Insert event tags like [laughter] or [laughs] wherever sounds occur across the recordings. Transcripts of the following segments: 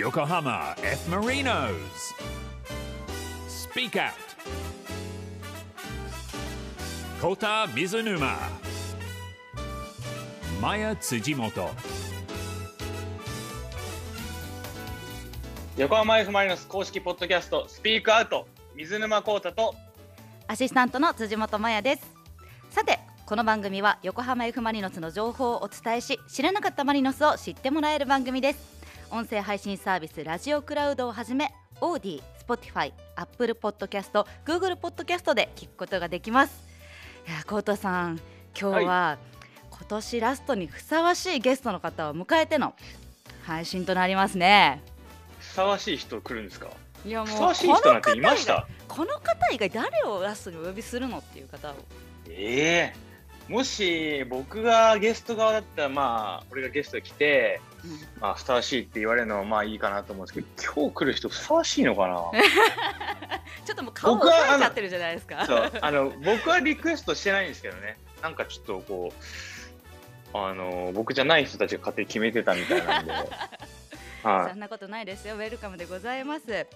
Yokohama F. Marinos. Speak Out. Kota Mizunuma. Maya Tsujimoto. 横浜 F・ マリノス公式ポッドキャストスピークアウト水沼宏太とアシスタントの辻本麻也ですさてこの番組は横浜 F・ マリノスの情報をお伝えし知らなかったマリノスを知ってもらえる番組です音声配信サービスラジオクラウドをはじめ AuDee、Spotify、Apple Podcast、Google Podcast で聞くことができます。いや、コウタさん今日は、今年ラストにふさわしいゲストの方を迎えての配信となりますね。ふさわしい人来るんですか？いやもうふさわしい人なんていました？この方以外誰をラストにお呼びするのっていう方を。ええ。もし僕がゲスト側だったらまあ俺がゲストで来て、まあ、ふさわしいって言われるのはまあいいかなと思うんですけど今日来る人ふさわしいのかな？[laughs] ちょっともう顔を僕は押さえちゃってるじゃないですか。そうあの僕はリクエストしてないんですけどねなんかちょっとこうあの僕じゃない人たちが勝手に決めてたみたいなんで [laughs] はいそんなことないですよ。ウェルカムでございます。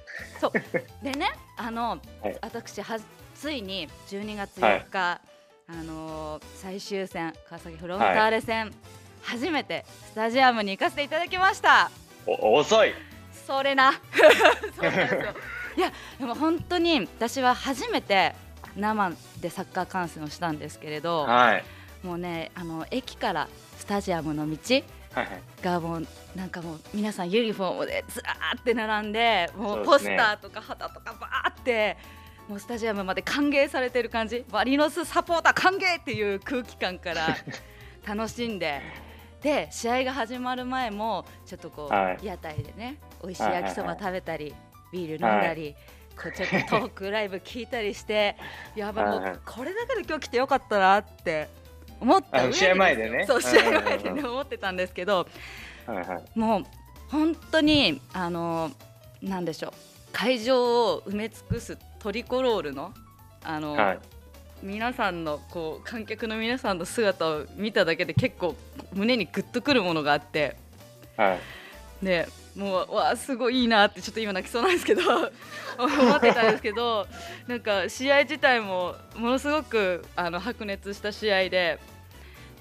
そう。[laughs] でね、あの、はい私はついに12月4日、あのー最終戦川崎フロンターレ戦、初めてスタジアムに行かせていただきました。お遅いそれな。[laughs] そうなんですよ。いや、でも本当に私は初めて生でサッカー観戦をしたんですけれど、はいもうね、あの駅からスタジアムの道。がもうなんかもう皆さんユニフォームでずらーって並んでもうポスターとか旗とかバーってもうスタジアムまで歓迎されてる感じマリノスサポーター歓迎っていう空気感から楽しんでで試合が始まる前もちょっとこう、はい。屋台でね美味しいはいはいはい。焼きそば食べたり、ビール飲んだり。こうちょっとトークライブ聞いたりして [laughs] やばいもはいはい。うこれだけで今日来てよかったなって思った試合前でね。そう試合前でね思ってたんですけどはいはい。もう本当にあのなんでしょう。会場を埋め尽くすトリコロールのあの、はい皆さんのこう観客の皆さんの姿を見ただけで結構胸にグッとくるものがあってはい。でもうわあすごいいいなってちょっと今泣きそうなんですけど [laughs] 思ってたんですけどなんか試合自体もものすごくあの白熱した試合で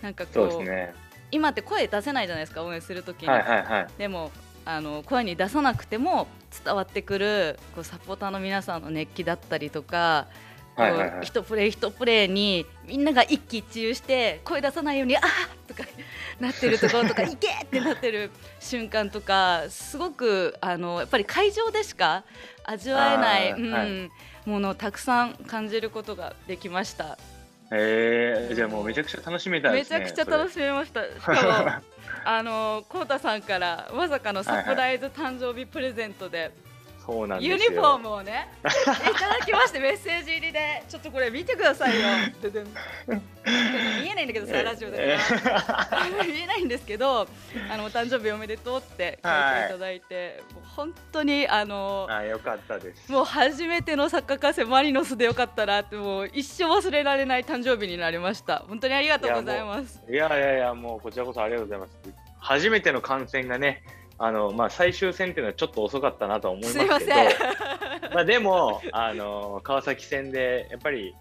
なんかこうね。今って声出せないじゃないですか応援するときに。はいはいはい。でもあの声に出さなくても伝わってくるこうサポーターの皆さんの熱気だったりとか、こう一プレー一プレーにみんなが一喜一憂して声出さないようにあーとかなってるところとかいけーってなってる瞬間とかすごくあのやっぱり会場でしか味わえない、うんはいものをたくさん感じることができました。えー、じゃあもうめちゃくちゃ楽しめたねめちゃくちゃ楽しめました。しかもあのコウタさんからまさかのサプライズ誕生日プレゼントでそうなんユニフォームをねいただきましてメッセージ入りでちょっとこれ見てくださいよ。でで見えないんだけどさラジオで見えないんですけどあのお誕生日おめでとうって書いていただいて、もう本当にあのあよかったですもう初めてのサッカー観戦マリノスでよかったなってもう一生忘れられない誕生日になりました。本当にありがとうございます。いやいやいやもうこちらこそありがとうございます初めての観戦がねあのまあ最終戦っていうのはちょっと遅かったなとは思いますけど。[laughs] まあでもあの川崎戦でやっぱり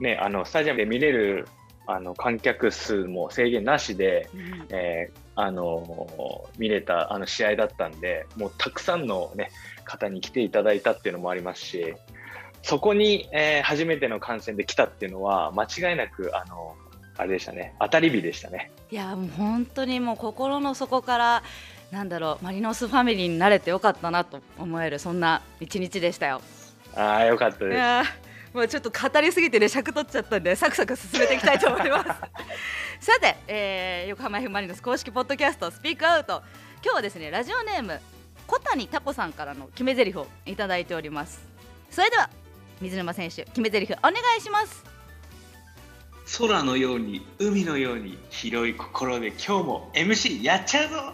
ねあのスタジアムで見れるあの観客数も制限なしで、うんえーあの見れたあの試合だったんでもうたくさんの、ね、方に来ていただいたっていうのもありますしそこに、えー初めての観戦で来たっていうのは間違いなくあのあれでしたね当たり日でしたね。いやもう本当にもう心の底からなんだろうマリノスファミリーになれてよかったなと思えるそんな一日でしたよ。ああよかったです。もうちょっと語りすぎてね尺取っちゃったんでサクサク進めていきたいと思います。[laughs] さて、えー横浜 F・ マリノス公式ポッドキャストスピークアウト今日はですねラジオネーム小谷タコさんからの決め台詞をいただいております。それでは水沼選手決め台詞お願いします。空のように海のように広い心で今日も MC やっちゃうぞ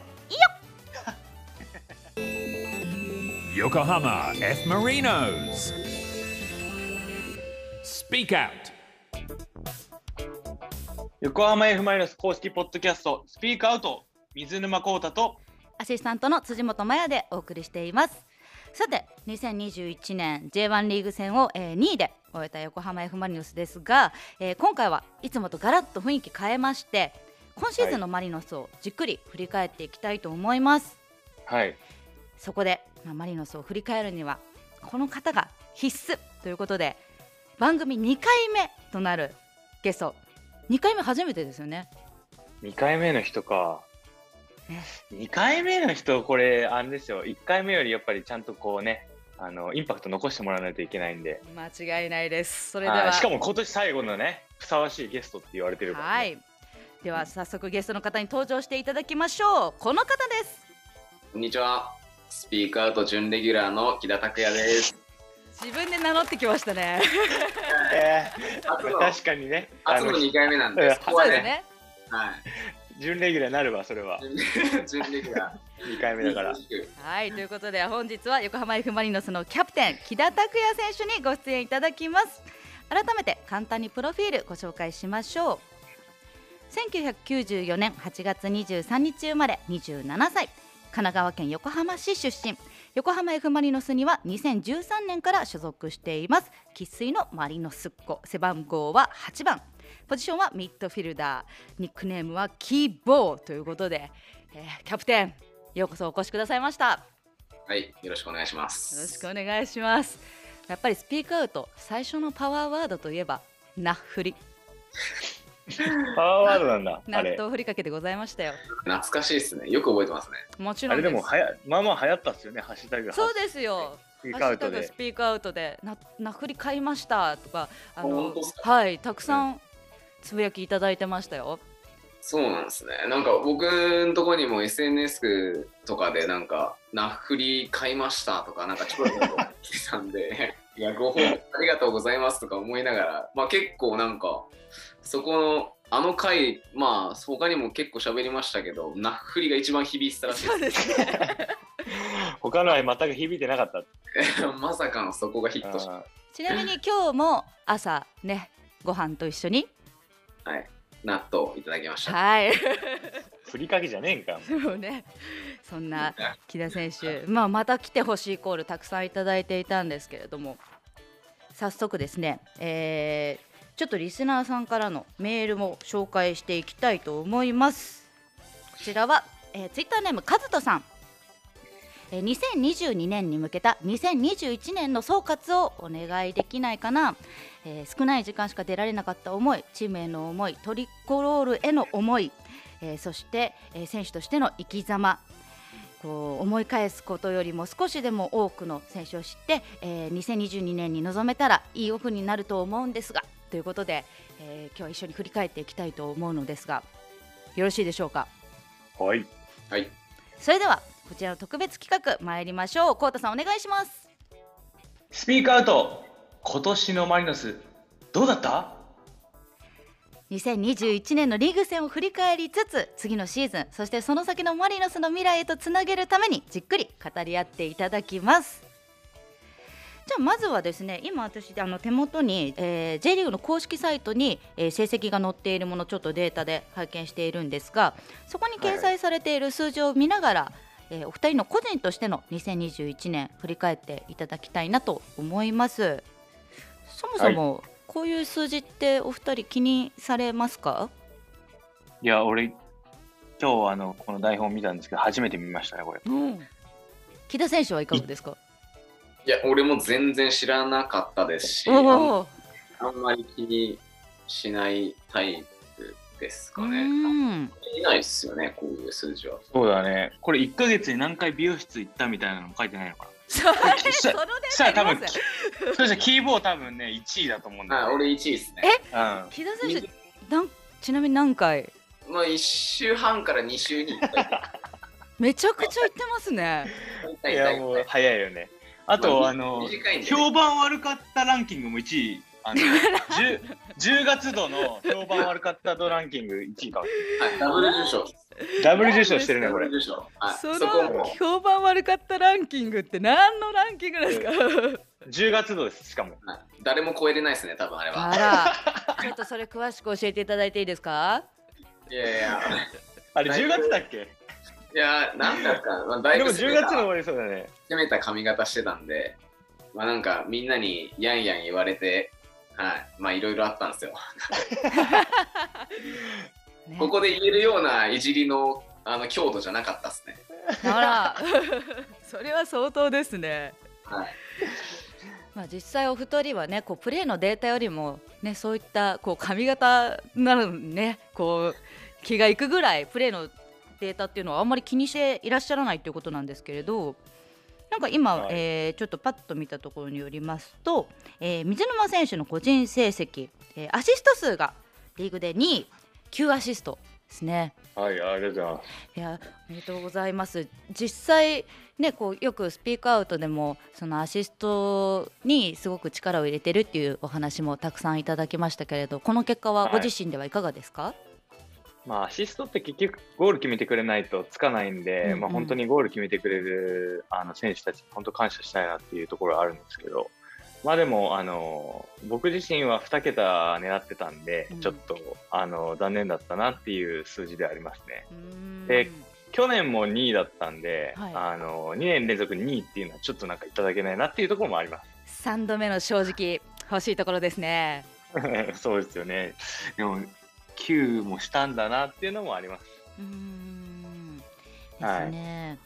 Yokohama F. Marinos. Speak Out. 横浜 F・ マリノス公式ポッドキャストスピークアウト水沼宏太とアアシスタントの辻本麻也でお送りしていますさて2021年 J1 リーグ戦を、えー2位で終えた横浜 F・ マリノスですが、えー今回はいつもとガラッと雰囲気変えまして今シーズンのマリノスをじっくり振り返っていきたいと思います、はい。そこで、まあ、マリノスを振り返るにはこの方が必須ということで番組2回目となるゲスト2回目初めてですよね2回目の人かね。2回目の人、これ、あれですよ。1回目よりやっぱりちゃんとこうね、あの、インパクト残してもらわないといけないんで。間違いないですそれでははいしかも今年最後のね、ふさわしいゲストって言われてるから、ね。はいでは早速ゲストの方に登場していただきましょうこの方ですこんにちは。スピークアウト準レギュラーの木田拓也です。自分で名乗ってきましたねえー確かにね、あ初のの、2回目なんうんで、そこはね、そうですねはい。準レギュラーになるわ、それは。準レギュラ2 [laughs] 回目だから。ー。はいということで本日は横浜 F・ マリノスのキャプテン木田拓也選手にご出演いただきます改めて簡単にプロフィールご紹介しましょう1994年8月23日生まれ27歳神奈川県横浜市出身。横浜 F・ マリノスには2013年から所属しています。生粋のマリノスっ子。背番号は8番。ポジションはミッドフィルダー。ニックネームはキーボーということで、えーキャプテンようこそお越しくださいました。はい、よろしくお願いします。よろしくお願いします。やっぱりスピークアウト最初のパワーワードといえばナッフリ [laughs] パワーワードなんだ、[laughs] 納あれ。豆ふりかけでございましたよ懐かしいですね。よく覚えてますね。あれもちろんでですもはや、まあまあ流行ったっすよね、ハッシュタグが。そうですよスピーハクアウトでス。ピークアウトでなナッフリ買いましたとかあのはいたくさんつぶやきいただいてましたよそうなんですね。なんか僕のとこにも SNS とかでなんか、ナッフリ買いましたとか、なんかちょろちょろ来てたんで、いや、ご報告ありがとうございますとか思いながら、まあ結構なんか、そこの、あの回、まあ他にも結構喋りましたけど、ナッフリが一番響いてたらしいそうでですね他のは全く響いてなかった。す。[laughs] まさかのそこがヒットしあちなみに今日も朝ねご飯と一緒にはい、納豆いただきました。はい。ーふりかけじゃねえんか。そうね。そんな木田選手、まあ、また来てほしいコールたくさんいただいていたんですけれども。早速ですね、えーちょっとリスナーさんからのメールも紹介していきたいと思います。こちらは、えー、ツイッターネームカズトさんえー2022年に向けた2021年の総括をお願いできないかな、えー少ない時間しか出られなかった思いチームへの思いトリコロールへの思い、えーそして、えー選手としての生き様こう思い返すことよりも少しでも多くの選手を知って、えー2022年に臨めたらいいオフになると思うんですがということで、えー今日は一緒に振り返っていきたいと思うのですがよろしいでしょうか？はい。はい、それではこちらの特別企画参りましょう。コウタさんお願いします。スピークアウト。今年のマリノス、どうだった？2021年のリーグ戦を振り返りつつ次のシーズンそしてその先のマリノスの未来へとつなげるためにじっくり語り合っていただきます。じゃあまずはですね今私あの手元に、えー J リーグの公式サイトに、えー成績が載っているものちょっとデータで拝見しているんですがそこに掲載されている数字を見ながら、えーお二人の個人としての2021年振り返っていただきたいなと思います。そもそも、こういう数字ってお二人気にされますか？いや、俺、今日あの、この台本見たんですけど、初めて見ましたね、これ。木田選手はいかがですか？いや、俺も全然知らなかったですし、あんまり気にしないタイプですうかね。んいないですよね、こういう数字は。そうだね。これ1ヶ月に何回美容室行ったみたいなの書いてないのかそれきそのしたら多分。そしたらキーボー多分ね、1位だと思うんだあ、よ、俺1位ですね。うん。木田選手なんちなみに何回？まあ1週半から2週に1回。[laughs] めちゃくちゃ言ってますねいや、もう早いよね。あと、あの、短いんで、ね、評判悪かったランキングも1位。あの 10, 10月度の評判悪かった度ランキング1位か。はい、ダブル受賞。ダブル受賞してるね、ダこれ。はい、そのも。評判悪かったランキングって何のランキングですか？10月度です、しかも。はい誰も超えれないですね、多分あれは。あら [laughs] ちょっとそれ詳しく教えていただいていいですか？いやいや、あれ、はい10月だっけ？いやー、なんだか、まあ、だいでも10ぶ攻めた月の終わりそうだね。攻めた髪型してたんで、まあなんかみんなにやんやん言われて、はい、まあいろいろあったんですよ。[laughs] ねここで言えるようないじりのあの強度じゃなかったですね。あら [laughs] それは相当ですねはい。まあ、実際お二人はねこうプレーのデータよりも、ね、そういったこう髪型なのにねこう気がいくぐらいプレーのデータっていうのはあんまり気にしていらっしゃらないということなんですけれどなんか今、はいえーちょっとパッと見たところによりますと、えー水沼選手の個人成績、えーアシスト数がリーグで2位9アシストですね。はい、ありがとうございます。いやおめでとうございます実際ねこうよくスピークアウトでもそのアシストにすごく力を入れてるっていうお話もたくさんいただきましたけれどこの結果はご自身ではいかがですか、まあ、アシストって結局ゴール決めてくれないとつかないんで、うんうんまあ、本当にゴール決めてくれるあの選手たちに本当感謝したいなっていうところはあるんですけど、まあでも、あの、僕自身は2桁狙ってたんで、うんちょっと、あの、残念だったなっていう数字ではありますね。で去年も2位だったんで、はいあの、2年連続2位っていうのはちょっとなんかいただけないなっていうところもあります。3度目の正直欲しいところですね。[laughs] そうですよね。でも、9もしたんだなっていうのもあります。うーんですはいね。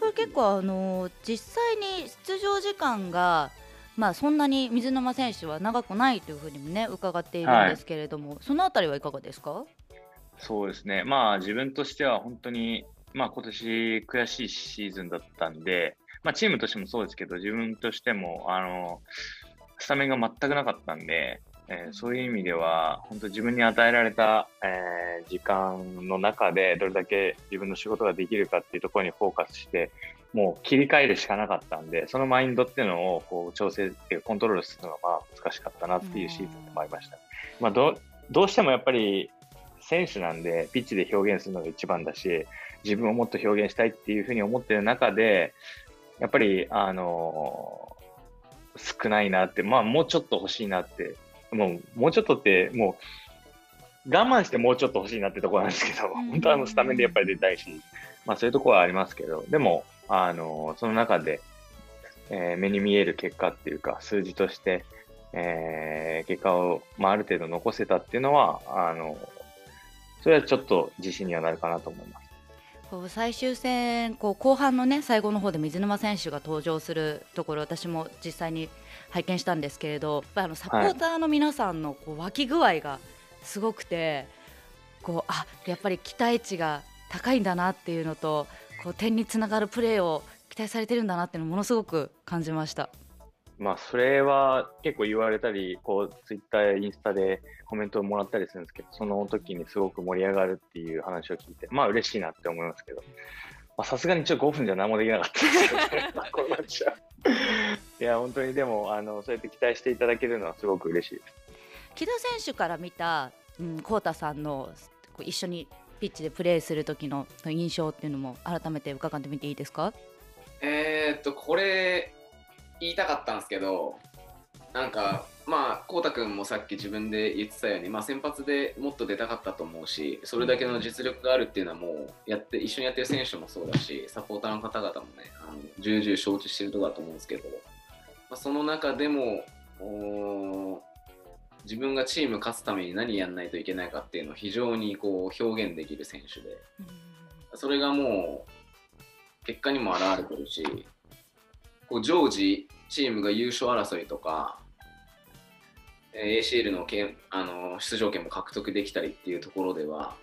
これ結構あの実際に出場時間がまあそんなに水沼選手は長くないというふうにもね伺っているんですけれども、そのあたりはいかがですか？そうですね。まあ自分としては本当に、まあ今年悔しいシーズンだったんで、まあチームとしてもそうですけど、自分としても、あの、スタメンが全くなかったんで、えーそういう意味では、本当自分に与えられた、えー時間の中でどれだけ自分の仕事ができるかっていうところにフォーカスして、もう切り替えるしかなかったんで、そのマインドっていうのをこう調整コントロールするのがまあ難しかったなっていうシーズンでもありました。まあどうどうしてもやっぱり選手なんで、ピッチで表現するのが一番だし、自分をもっと表現したいっていうふうに思ってる中で、やっぱり、あの少ないなって、まあ、もうちょっと欲しいなって、もう、もうちょっとって、もう、我慢してもうちょっと欲しいなってところなんですけど、ん本当はあのスタメンでやっぱり出たいし、まあ、そういうところはありますけど、でも、あのその中で、えー目に見える結果っていうか、数字として、えー結果を、まあ、ある程度残せたっていうのは、あの、それはちょっと自信にはなるかなと思います。こう最終戦こう後半のね最後の方で水沼選手が登場するところ私も実際に拝見したんですけれどあのサポーターの皆さんのこう湧き具合がすごくて、こうあやっぱり期待値が高いんだなっていうのとこう点につながるプレーを期待されてるんだなっていうのをものすごく感じました。まあ、それは結構言われたり、こう、ツイッターやインスタでコメントをもらったりするんですけど、その時にすごく盛り上がるっていう話を聞いて、まあ嬉しいなって思いますけど、まあさすがにちょっと5分じゃ何もできなかったですけどね、こうなっちゃう。いや、本当にでも、あの、そうやって期待していただけるのはすごく嬉しいです。木田選手から見た、うん、コウタさんのこう一緒にピッチでプレーする時の印象っていうのも改めて伺ってみていいですか？えー、っと、これ、言いたかったんですけど、なんか、まあ、こうたくんもさっき自分で言ってたように、まあ、先発でもっと出たかったと思うし、それだけの実力があるっていうのはもう、やって、一緒にやってる選手もそうだし、サポーターの方々もね、あの重々承知してるところだと思うんですけど、まあ、その中でも、自分がチーム勝つために何やんないといけないかっていうのを非常にこう表現できる選手で、それがもう結果にも表れてるし、こう常時チームが優勝争いとか、えー ACL のけあの出場権も獲得できたりっていうところでは、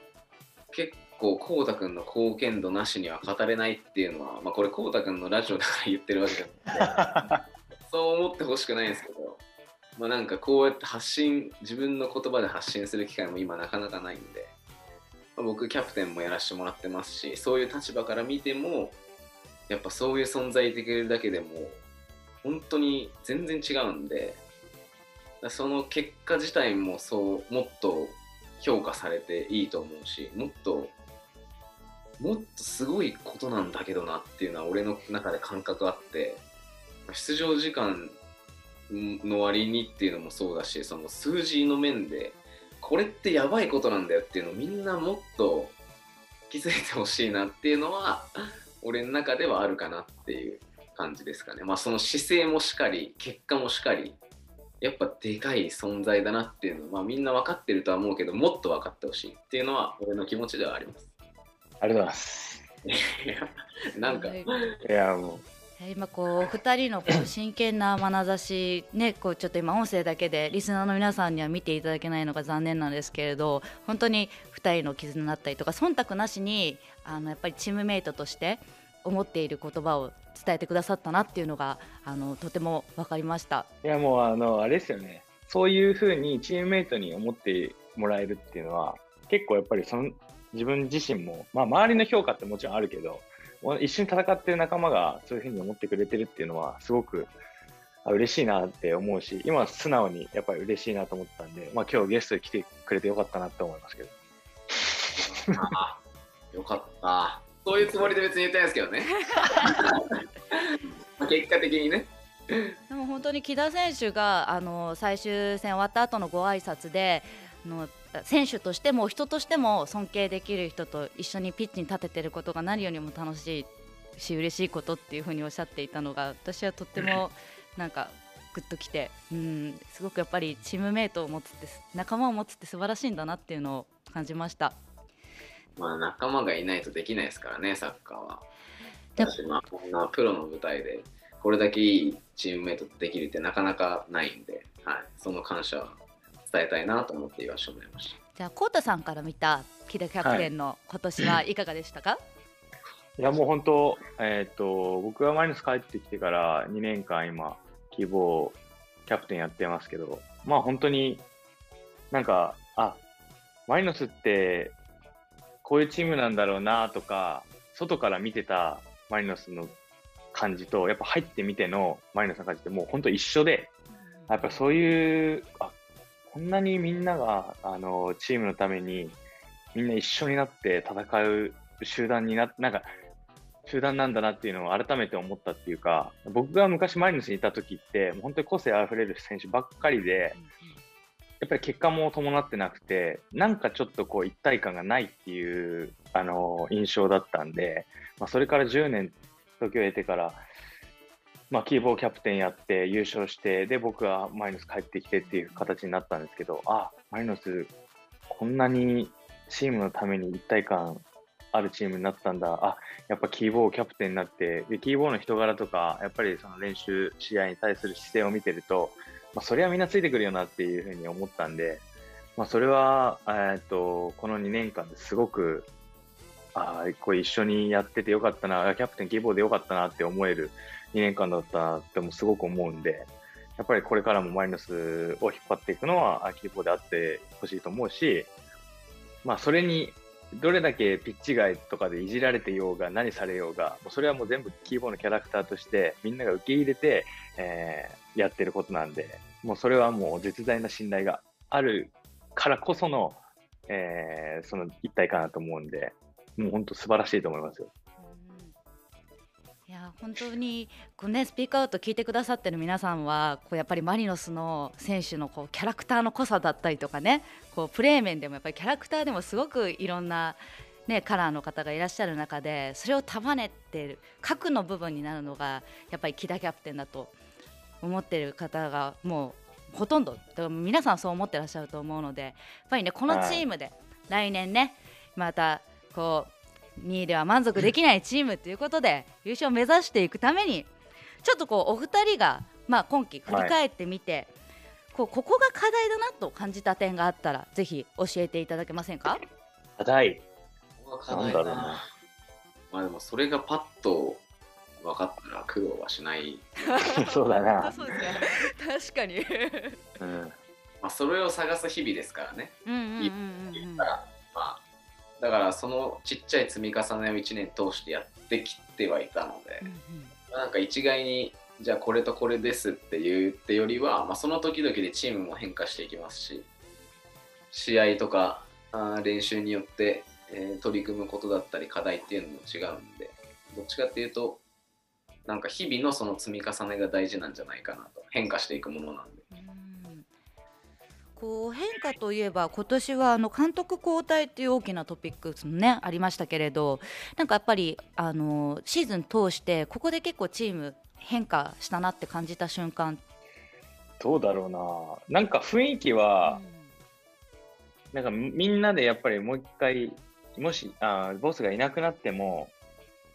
結構、こうたくんの貢献度なしには語れないっていうのは、まあ、これ、こうたくんのラジオだから言ってるわけじゃなくて、[laughs] そう思ってほしくないんですけど、まあ、なんかこうやって発信、自分の言葉で発信する機会も今なかなかないんで、まあ僕、キャプテンもやらせてもらってますし、そういう立場から見ても、やっぱそういう存在できるだけでも、本当に全然違うんで、その結果自体もそう、もっと評価されていいと思うし、もっと、もっとすごいことなんだけどなっていうのは俺の中で感覚あって、出場時間の割にっていうのもそうだし、その数字の面で、これってやばいことなんだよっていうのをみんなもっと気づいてほしいなっていうのは俺の中ではあるかなっていう感じですかね。まあその姿勢もしかり結果もしかりやっぱでかい存在だなっていうのは、まあ、みんな分かってるとは思うけどもっと分かってほしいっていうのは俺の気持ちではあります。ありがとうございます。い [laughs] やなんかはい。いや、も今こうお二人のこう [clears throat] 真剣な眼差しねこうちょっと今音声だけでリスナーの皆さんには見ていただけないのが残念なんですけれど本当に二人の絆だったりとか忖度なしにあのやっぱりチームメイトとして思っている言葉を伝えてくださったなっていうのがあのとても分かりました。う、いや、もう、あの、あれですよね。そういうふうにチームメイトに思ってもらえるっていうのは、結構やっぱりその、自分自身も、まあ、周りの評価ってもちろんあるけど、一緒に戦ってる仲間がそういうふうに思ってくれてるっていうのは、すごくあ嬉しいなって思うし、今は素直にやっぱり嬉しいなと思ったんで、まあ今日ゲストに来てくれてよかったなって思いますけど。あよかった。そういうつもりで別に言ってないですけどね。ま [laughs] あ結果的にね。でも本当に木田選手があの最終戦終わった後のご挨拶であの選手としても人としても尊敬できる人と一緒にピッチに立ててることが何よりも楽しいし嬉しいことっていうふうにおっしゃっていたのが私はとってもなんかグッときて、うん、すごくやっぱりチームメイトを持つって仲間を持つって素晴らしいんだなっていうのを感じました。まあ仲間がいないとできないですからねサッカーは。でだしまあこんなプロの舞台でこれだけいいチームメイトとできるってなかなかないんで、はい、その感謝は伝えたいなと思って言わせてもらいました。じゃあコウタさんから見た木田キャプテンの今年はいかがでしたか、いやもう本当、えっ、と、僕がマリノス帰ってきてから2年間今、希望キャプテンやってますけど、まあ本当になんか、あ、マリノスってこういうチームなんだろうなとか、外から見てたマリノスの感じと、やっぱ入ってみてのマリノスの感じってもう本当一緒で、やっぱそういう、あ、こんなにみんなが、あの、チームのために、みんな一緒になって戦う集団にな、なんか、集団なんだなっていうのを改めて思ったっていうか、僕が昔マリノスにいた時って、本当に個性あふれる選手ばっかりで、やっぱり結果も伴ってなくて、なんかちょっとこう一体感がないっていう、あの印象だったんで、まあ、それから10年時を経てから、まあ、キーボーキャプテンやって優勝して、で、僕はマリノス帰ってきてっていう形になったんですけど、あ、マリノス、こんなにチームのために一体感あるチームになったんだ、あ、やっぱキーボーキャプテンになって、で、キーボーの人柄とか、やっぱりその練習、試合に対する姿勢を見てると、まあ、それはみんなついてくるよなっていうふうに思ったんで、まあ、それは、えっと、この2年間ですごく、あ、これ一緒にやっててよかったな、キャプテンキーボーでよかったなって思える2年間だったってもすごく思うんで、やっぱりこれからもマリノスを引っ張っていくのは、キーボーであってほしいと思うし、まあ、それに、どれだけピッチ外とかでいじられてようが何されようが、それはもう全部キーボーのキャラクターとしてみんなが受け入れて、えーやってることなんで、もうそれはもう絶大な信頼があるからこその、えーその一体かなと思うんで、もう本当素晴らしいと思いますよ。本当にこう、ね、スピークアウト聞いてくださってる皆さんはこうやっぱりマリノスの選手のこうキャラクターの濃さだったりとかねこうプレー面でもやっぱりキャラクターでもすごくいろんな、ね、カラーの方がいらっしゃる中でそれを束ねてる核の部分になるのがやっぱり木田キャプテンだと思ってる方がもうほとんど。だから皆さんそう思ってらっしゃると思うのでやっぱりねこのチームで来年ねまたこう2位では満足できないチームということで優勝を目指していくためにちょっとこうお二人が、まあ、今季振り返ってみて、こうここが課題だなと感じた点があったらぜひ教えていただけませんか？課題。ここが課題な。んだろうな。まあでもそれがパッと分かったら苦労はしない、[laughs] そうだな。そうですね確かに。うん。まあ、それを探す日々ですからね。うんうんまあだからそのちっちゃい積み重ねを1年通してやってきてはいたので、まあなんか一概にじゃあこれとこれですって言ってよりは、まあ、その時々でチームも変化していきますし試合とかあー練習によって、えー取り組むことだったり課題っていうのも違うんでどっちかっていうとなんか日々のその積み重ねが大事なんじゃないかなと。変化していくものなんで。うんこう変化といえば今年はあの監督交代っていう大きなトピックスもねありましたけれどなんかやっぱりあのシーズン通してここで結構チーム変化したなって感じた瞬間どうだろうな。なんか雰囲気は、なんかみんなでやっぱりもう一回、もしあボスがいなくなっても、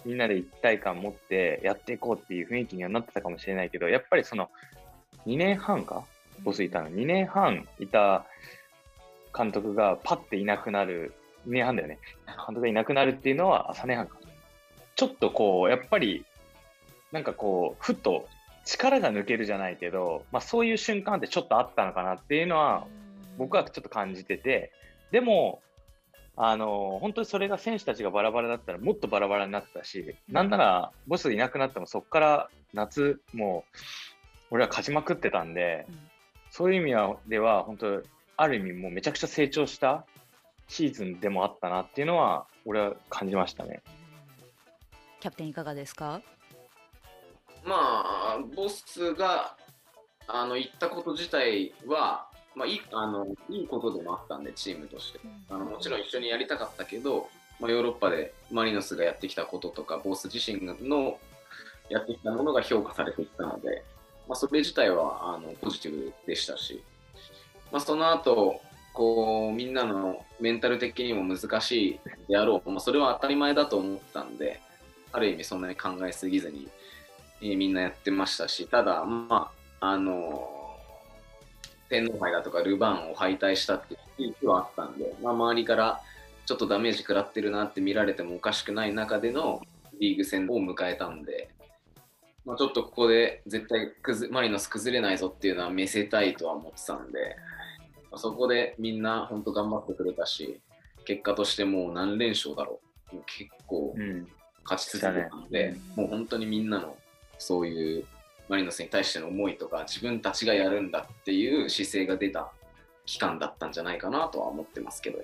みんなで一体感持ってやっていこうっていう雰囲気にはなってたかもしれないけど、やっぱりその2年半か、ボスいたの、2年半いた監督がパッていなくなる、2年半だよね、監督がいなくなるっていうのは、3年半か。ちょっとこう、やっぱり、なんかこう、ふっと力が抜けるじゃないけど、まあ、そういう瞬間ってちょっとあったのかなっていうのは、僕はちょっと感じてて、でも、あの本当にそれが選手たちがバラバラだったらもっとバラバラになってたし、なんならボスいなくなってもそこから夏、もう俺は勝ちまくってたんで、そういう意味はでは本当、ある意味もうめちゃくちゃ成長したシーズンでもあったなっていうのは俺は感じましたね。キャプテンいかがですか？まあ、ボスがあの言ったこと自体は、まあ、いいあのいいことでもあったんで、チームとして。あのもちろん一緒にやりたかったけど、まあ、ヨーロッパでマリノスがやってきたこととか、ボス自身のやってきたものが評価されてきたので、まあ、それ自体はあのポジティブでしたし、まあ、その後こうみんなのメンタル的にも難しいであろう、まあ、それは当たり前だと思ったんで、ある意味そんなに考えすぎずに、えーみんなやってましたし、ただ、まあ、あの天皇杯だとかルヴァンを敗退したっていう気はあったんで、まあ、周りからちょっとダメージ食らってるなって見られてもおかしくない中でのリーグ戦を迎えたんで、まあ、ちょっとここで絶対くずマリノス崩れないぞっていうのは見せたいとは思ってたんで、まあそこでみんな本当頑張ってくれたし、結果としてもう何連勝だろう。もう結構うん、勝ち続けたので、もう本当にみんなのそういうマリノスに対しての思いとか自分たちがやるんだっていう姿勢が出た期間だったんじゃないかなとは思ってますけど。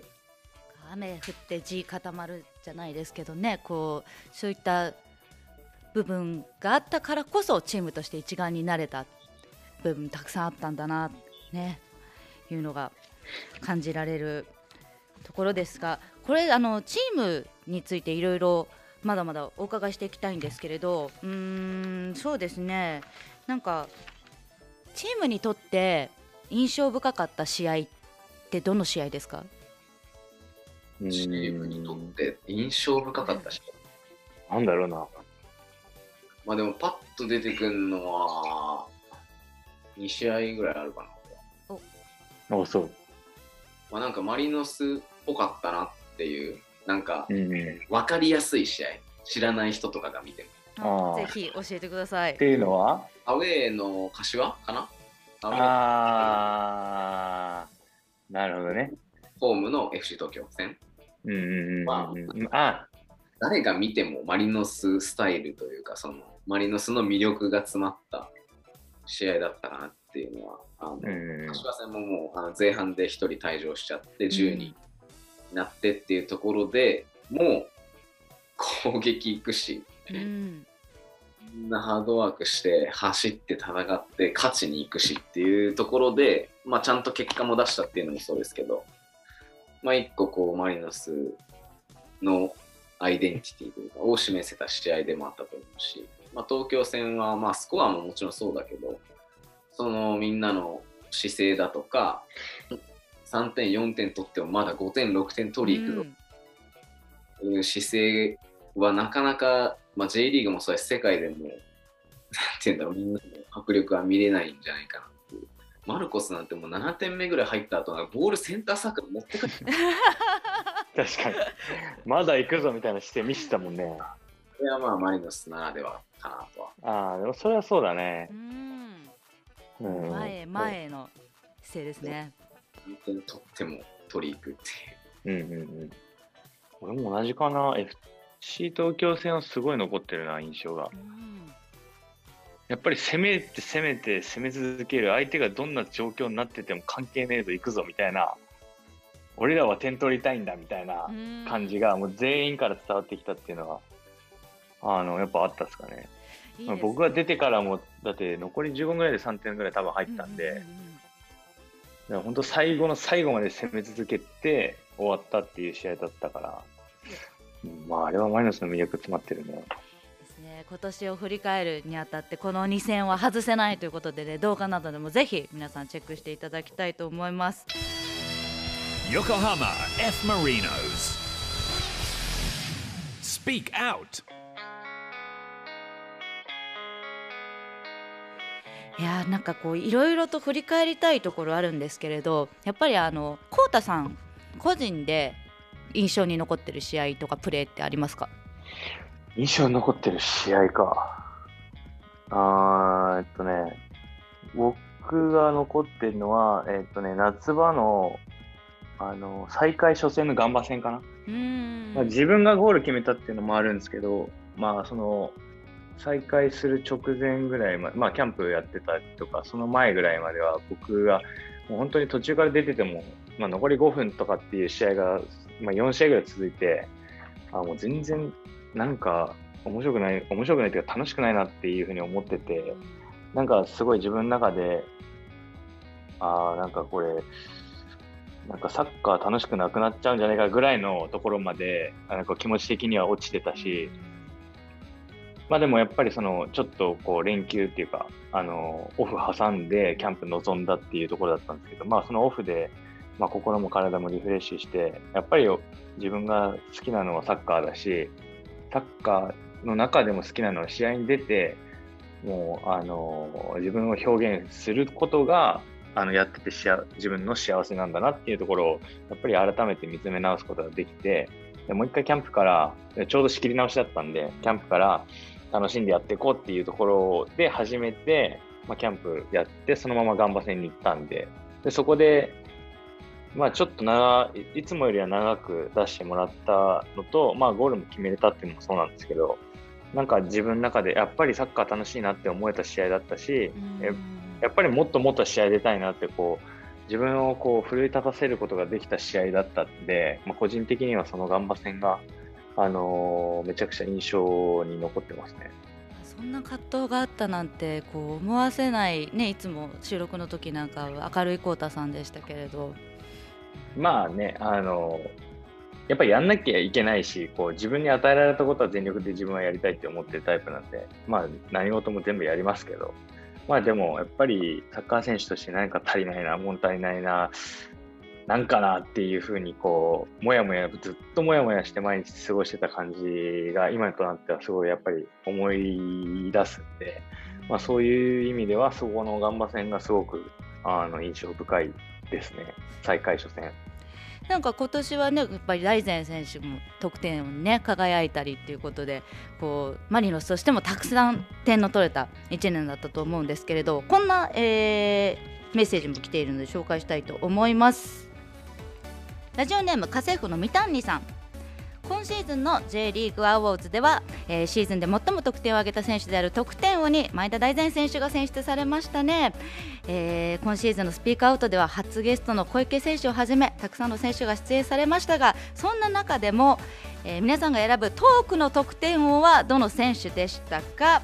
雨降って地固まるじゃないですけどねこうそういった部分があったからこそチームとして一丸になれた部分たくさんあったんだなねいうのが感じられるところですがこれあのチームについていろいろまだまだお伺いしていきたいんですけれどうーんそうですね。なんかチームにとって印象深かった試合ってどの試合ですか？チームにとって印象深かったし、なんだろうな。まあでもパッと出てくるのは2試合ぐらいあるかな。おそう。まあなんかマリノスっぽかったなっていう、なんか分かりやすい試合、知らない人とかが見ても。ぜひ教えてくださいていうのは？アウェーの柏かな？あー、なるほどね。ホームの FC 東京戦。うんうんうんまうんうん。あ、誰が見てもマリノススタイルというか、そのマリノスの魅力が詰まった試合だったかなっていうのは、あのうん。うん柏戦ももうあの前半で1人退場しちゃって、10人になってっていうところでもう攻撃行くし、うんみんなハードワークして走って戦って勝ちに行くしっていうところで、まあ、ちゃんと結果も出したっていうのもそうですけど、まあ、一個こうマリノスのアイデンティティというかを示せた試合でもあったと思うし、まあ、東京戦はまあスコアももちろんそうだけどそのみんなの姿勢だとか3点4点取ってもまだ5点6点取りに行くぞという姿勢はなかなか、まあ、J リーグもそうです世界でもなんていうんだろうみんなの迫力は見れないんじゃないかなっていう。マルコスなんてもう7点目ぐらい入った後なんかボールセンターサークル持ってくる [laughs] [laughs] 確かに。まだ行くぞみたいな姿勢見せたもんね。これはまあマリノスならではかなとはああ、でもそれはそうだねう。んうん、前へ前への姿勢ですね何点取っても取り行くっていううんうんうん。俺も同じかな。FC 東京戦はすごい残ってるな、印象が。うんやっぱり攻めて攻めて攻め続ける相手がどんな状況になってても関係ねえぞ行くぞみたいな俺らは点取りたいんだみたいな感じがもう全員から伝わってきたっていうのはあのやっぱあったですかね。いいね。僕が出てからもだって残り15分ぐらいで3点ぐらい多分入ったんで、うううん本当最後の最後まで攻め続けて終わったっていう試合だったから、うんまあ、あれはマリノスの魅力詰まってるね。ですね。今年を振り返るにあたってこの2戦は外せないということで、ね、動画などでもぜひ皆さんチェックしていただきたいと思います。Yokohama F. Marinos. Speak Out. いやーなんかこういろいろと振り返りたいところあるんですけれどやっぱりあのコウタさん個人で印象に残ってる試合とかプレーってありますか？印象に残ってる試合か。あーえっとね、僕が残ってるのは、えっとね、夏場の、あの、再開初戦のガンバ戦かな？まあ、自分がゴール決めたっていうのもあるんですけど、まあ、その、再開する直前ぐらいまで、まあ、キャンプやってたりとか、その前ぐらいまでは、僕が、もう本当に途中から出てても、まあ、残り5分とかっていう試合が、まあ、4試合ぐらい続いて、あもう全然、なんか、面白くない、面白くないっていうか、楽しくないなっていうふうに思ってて、なんかすごい自分の中で、ああ、なんかこれ、なんかサッカー楽しくなくなっちゃうんじゃないかぐらいのところまで、なんか気持ち的には落ちてたし、まあでもやっぱりその、ちょっとこう連休っていうか、あの、オフ挟んでキャンプ臨んだっていうところだったんですけど、まあそのオフで、まあ心も体もリフレッシュして、やっぱり自分が好きなのはサッカーだし、サッカーの中でも好きなのは試合に出て、もう、あの、自分を表現することが、あの、やってて自分の幸せなんだなっていうところを、やっぱり改めて見つめ直すことができて、でもう一回キャンプから、でちょうど仕切り直しだったんで、キャンプから楽しんでやっていこうっていうところで始めて、まあ、キャンプやって、そのままガンバ戦に行ったんで、でそこで、まあちょっと長い、いつもよりは長く出してもらったのと、まあゴールも決めれたっていうのもそうなんですけど、なんか自分の中でやっぱりサッカー楽しいなって思えた試合だったし、えやっぱりもっともっと試合出たいなってこう、自分をこう奮い立たせることができた試合だったんで、まあ、個人的にはそのガンバ戦が、あのーめちゃくちゃ印象に残ってますね。そんな葛藤があったなんてこう思わせないねいつも収録の時なんかは明るいコウタさんでしたけれどまあね、あのやっぱりやんなきゃいけないし、こう自分に与えられたことは全力で自分はやりたいって思ってるタイプなんで、まあ何事も全部やりますけど、まあでもやっぱりサッカー選手として何か足りないな、物足りないな、なんかなっていうふうにこう、もやもや、ずっともやもやして毎日過ごしてた感じが今となってはすごいやっぱり思い出すんで、まあそういう意味ではそこのガンバ戦がすごくあの印象深いですね、再開初戦。なんか今年はねやっぱり大然選手も得点をね輝いたりっていうことでこうマリノスとしてもたくさん点の取れた1年だったと思うんですけれどこんな、えーメッセージも来ているので紹介したいと思います。ラジオネーム家政婦の三谷さん。今シーズンの J リーグアウォーズでは、えーシーズンで最も得点を挙げた選手である得点王に前田大然選手が選出されましたね、えー今シーズンのスピークアウトでは初ゲストの小池選手をはじめたくさんの選手が出演されましたがそんな中でも、えー皆さんが選ぶトークの得点王はどの選手でしたか？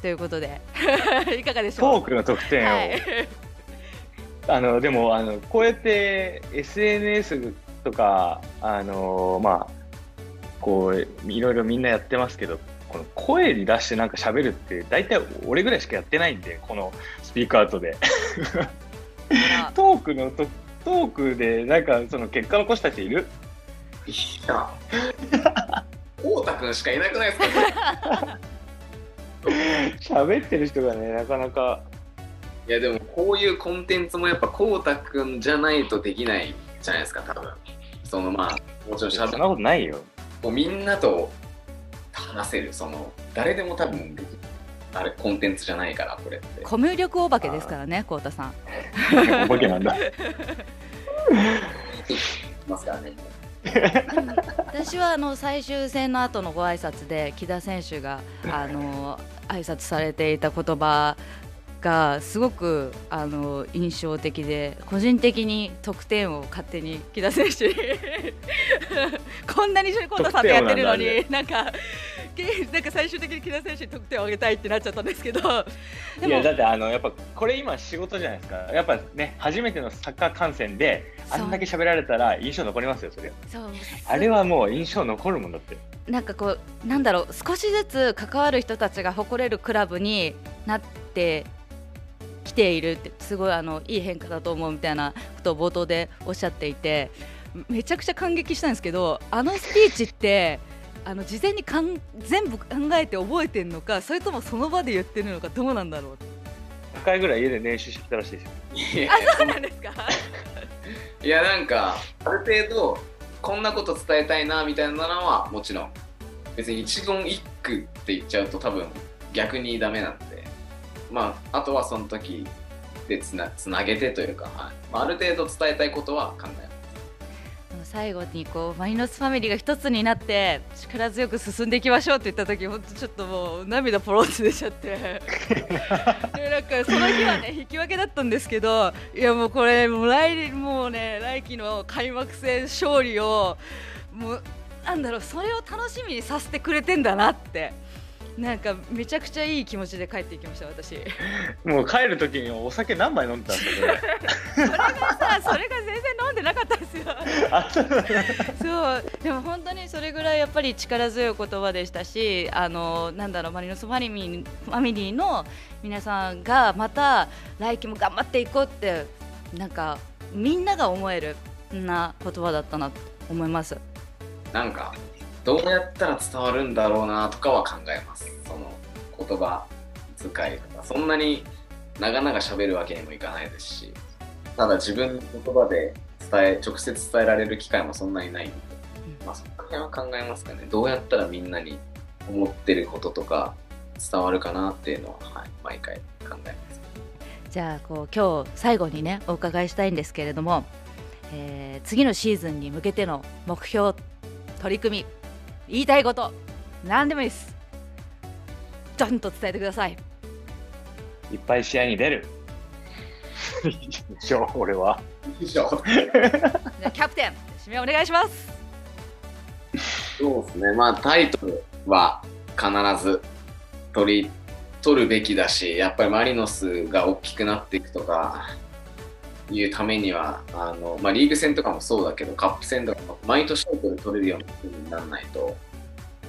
ということで [laughs] いかがでしょう？トークの得点を、はい。[laughs] あのでもあのこうやって SNS とかあのまあこういろいろみんなやってますけどこの声に出してなんか喋るって大体俺ぐらいしかやってないんでこのスピークアウトで。トークのとトークでなんかその結果残した人いる？いや、こうたくんしかいなくないですか？喋ってる人がねなかなか。いやでもこういうコンテンツもやっぱこうたくんじゃないとできないじゃないですか多分。そのまあもちろんしゃべそんなことないよもうみんなと話せるその誰でも多分できるあれコンテンツじゃないからこれって。コミュ力お化けですからね、こうたさん。[laughs] お化けなんだ。ますからね。私はあの最終戦の後のご挨拶で木田選手があの挨拶されていた言葉がすごくあの印象的で個人的に得点を勝手に木田選手に [laughs] こんなにコータさんとやってるのになんかけなんか最終的に木田選手に得点を上げたいってなっちゃったんですけど。いやだってあのやっぱこれ今仕事じゃないですか。やっぱね初めてのサッカー観戦であんだけ喋られたら印象残りますよそれそう。あれはもう印象残るもんだって。なんかこうなんだろう少しずつ関わる人たちが誇れるクラブになってきているってすごいあのいい変化だと思うみたいなことを冒頭でおっしゃっていてめちゃくちゃ感激したんですけどあのスピーチってあの事前にかん全部考えて覚えてるのかそれともその場で言ってるのかどうなんだろう？1回ぐらい家で練習してきたらしいですよ。[laughs] あそうなんですか？[laughs] いやなんかある程度こんなこと伝えたいなみたいなのはもちろん。別に一言一句って言っちゃうと多分逆にダメなんでまああとはその時でつなつなげてというか、はい。まあ、ある程度伝えたいことは考え最後にこうマリノスファミリーが一つになって力強く進んでいきましょうって言った時本当ちょっともう涙ポロッと出ちゃって。[laughs] でなんかその日はね引き分けだったんですけどいやもうこれもう来もうね来季の開幕戦勝利をもうなんだろうそれを楽しみにさせてくれてんだなってなんかめちゃくちゃいい気持ちで帰っていきました私。もう帰る時にお酒何杯飲んでたんですかそれがさそれが全然飲んでなかったんですよ。あそう。でも本当にそれぐらいやっぱり力強い言葉でしたしあのなんだろうマリノスファミリーファミリーの皆さんがまた来季も頑張っていこうってなんかみんなが思えるな言葉だったなと思います。なんかどうやったら伝わるんだろうなとかは考えます。その言葉遣いとか。そんなに長々喋るわけにもいかないですし。ただ自分の言葉で伝え直接伝えられる機会もそんなにないんで、まあ、そこら辺は考えますかね。どうやったらみんなに思ってることとか伝わるかなっていうのは、はい、毎回考えます。じゃあこう今日最後にねお伺いしたいんですけれども、えー次のシーズンに向けての目標取り組み言いたいこと何でもいいです。ちゃんと伝えてください。いっぱい試合に出る。でしょ俺は。以上。じゃあキャプテン指名お願いします。そうですね、まあタイトルは必ず取り取るべきだし、やっぱりマリノスが大きくなっていくとかいうためには、あのまあ、リーグ戦とかもそうだけど、カップ戦とかも毎年取れるような風にならないと、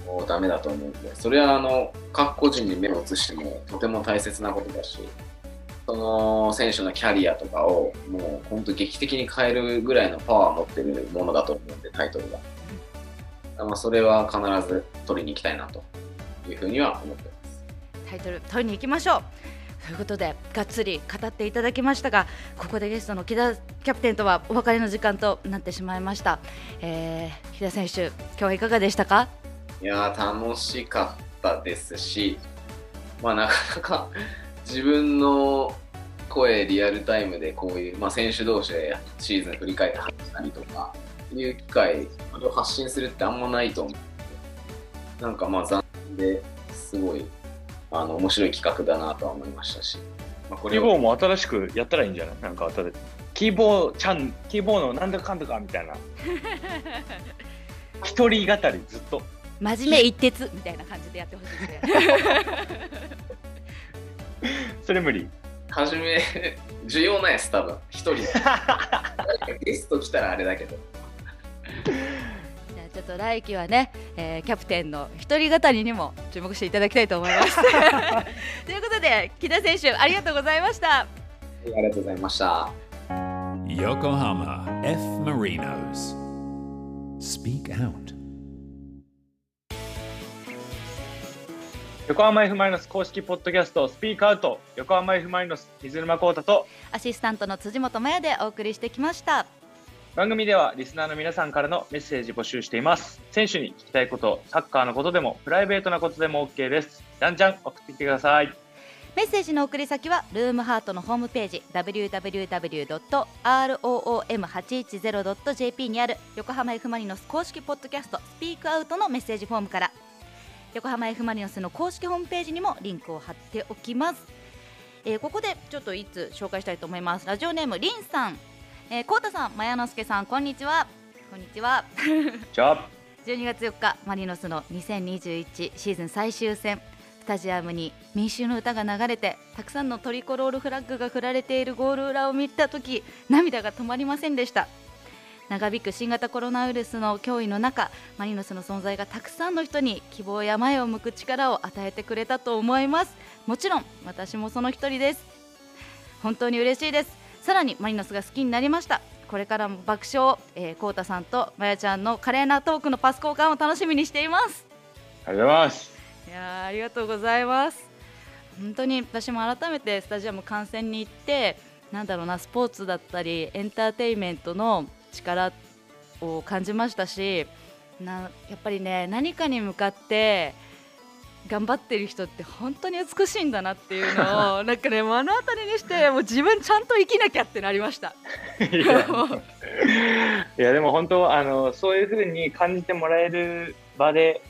もうダメだと思うんで、それはあの各個人に目を移してもとても大切なことだし、その選手のキャリアとかをもう本当劇的に変えるぐらいのパワーを持ってるものだと思うんで、タイトルが。まあ、それは必ず取りに行きたいなというふうには思ってます。タイトル取りに行きましょうということでがっつり語っていただきましたがここでゲストの木田キャプテンとはお別れの時間となってしまいました、えー、木田選手今日はいかがでしたか？いや楽しかったですし、まあ、なかなか [laughs] 自分の声リアルタイムでこういう、まあ、選手同士でシーズン振り返って話したりとかいう機会を発信するってあんまないと思う。なんかまあ残念ですごいあの面白い企画だなとは思いましたし、まあ、これを。キーボーも新しくやったらいいんじゃない？なんか新しい。キーボーちゃんキーボーのなんだかんだかみたいな。[laughs] 一人語りずっと。真面目一徹みたいな感じでやってほしいで。す [laughs] ねそれ無理。はじめ需要ないです多分。一人。で [laughs] ゲスト来たらあれだけどちょっと来季はね、えーキャプテンの一人語りにも注目していただきたいと思います [laughs] ということで木田選手ありがとうございましたありがとうございました。Yokohama F. Marinos. Speak out. 横浜 F・ マイノス公式ポッドキャストスピークアウト横浜 F・ マイノス水沼宏太とアシスタントの辻本麻也でお送りしてきました番組ではリスナーの皆さんからのメッセージ募集しています。選手に聞きたいことサッカーのことでもプライベートなことでも OK です。じゃんじゃん送ってきてください。メッセージの送り先はルームハートのホームページ www.room810.jp にある横浜 F・ マリノス公式ポッドキャストスピークアウトのメッセージフォームから横浜 F・ マリノスの公式ホームページにもリンクを貼っておきます、えーここでちょっといつ紹介したいと思います。ラジオネームりんさん、えー、こうたさん、まやのすけさんこんにちは。こんにちは。[laughs] じゃあ12月4日マリノスの2021シーズン最終戦。スタジアムに民衆の歌が流れてたくさんのトリコロールフラッグが振られているゴール裏を見た時涙が止まりませんでした。長引く新型コロナウイルスの脅威の中マリノスの存在がたくさんの人に希望や前を向く力を与えてくれたと思います。もちろん私もその一人です。本当に嬉しいですさらにマリノスが好きになりました。これからも爆笑、えー、コウタさんとまやちゃんの華麗なトークのパス交換を楽しみにしています。ありがとうございます。いやありがとうございます。本当に私も改めてスタジアム観戦に行ってなんだろうなスポーツだったりエンターテインメントの力を感じましたしなやっぱりね何かに向かって頑張ってる人って本当に美しいんだなっていうのをなんかね [laughs] 目の当たりにして [laughs] もう自分ちゃんと生きなきゃってなりました。いやでも本当あのそういうふうに感じてもらえる場で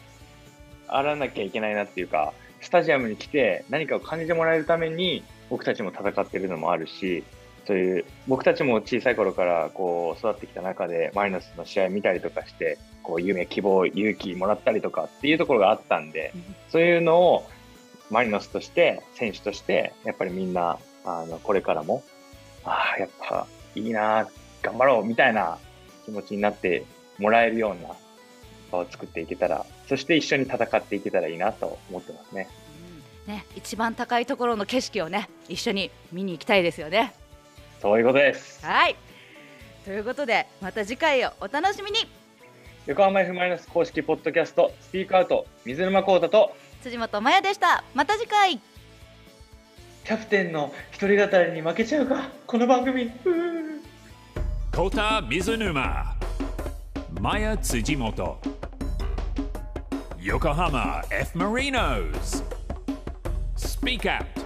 あらなきゃいけないなっていうかスタジアムに来て何かを感じてもらえるために僕たちも戦ってるのもあるしそういう僕たちも小さい頃からこう育ってきた中でマリノスの試合見たりとかしてこう夢希望勇気もらったりとかっていうところがあったんでそういうのをマリノスとして選手としてやっぱりみんなあのこれからもああやっぱいいな頑張ろうみたいな気持ちになってもらえるような場を作っていけたらそして一緒に戦っていけたらいいなと思ってますね。ね、一番高いところの景色をね一緒に見に行きたいですよね。そういうことです。はいということでまた次回をお楽しみに横浜 F・ マリノス公式ポッドキャストスピークアウト水沼宏太と辻本麻也でしたまた次回キャプテンの一人語りに負けちゃうかこの番組うー Kota Mizunuma, Maya Tsujimoto, Yokohama F. Marinos. Speak Out.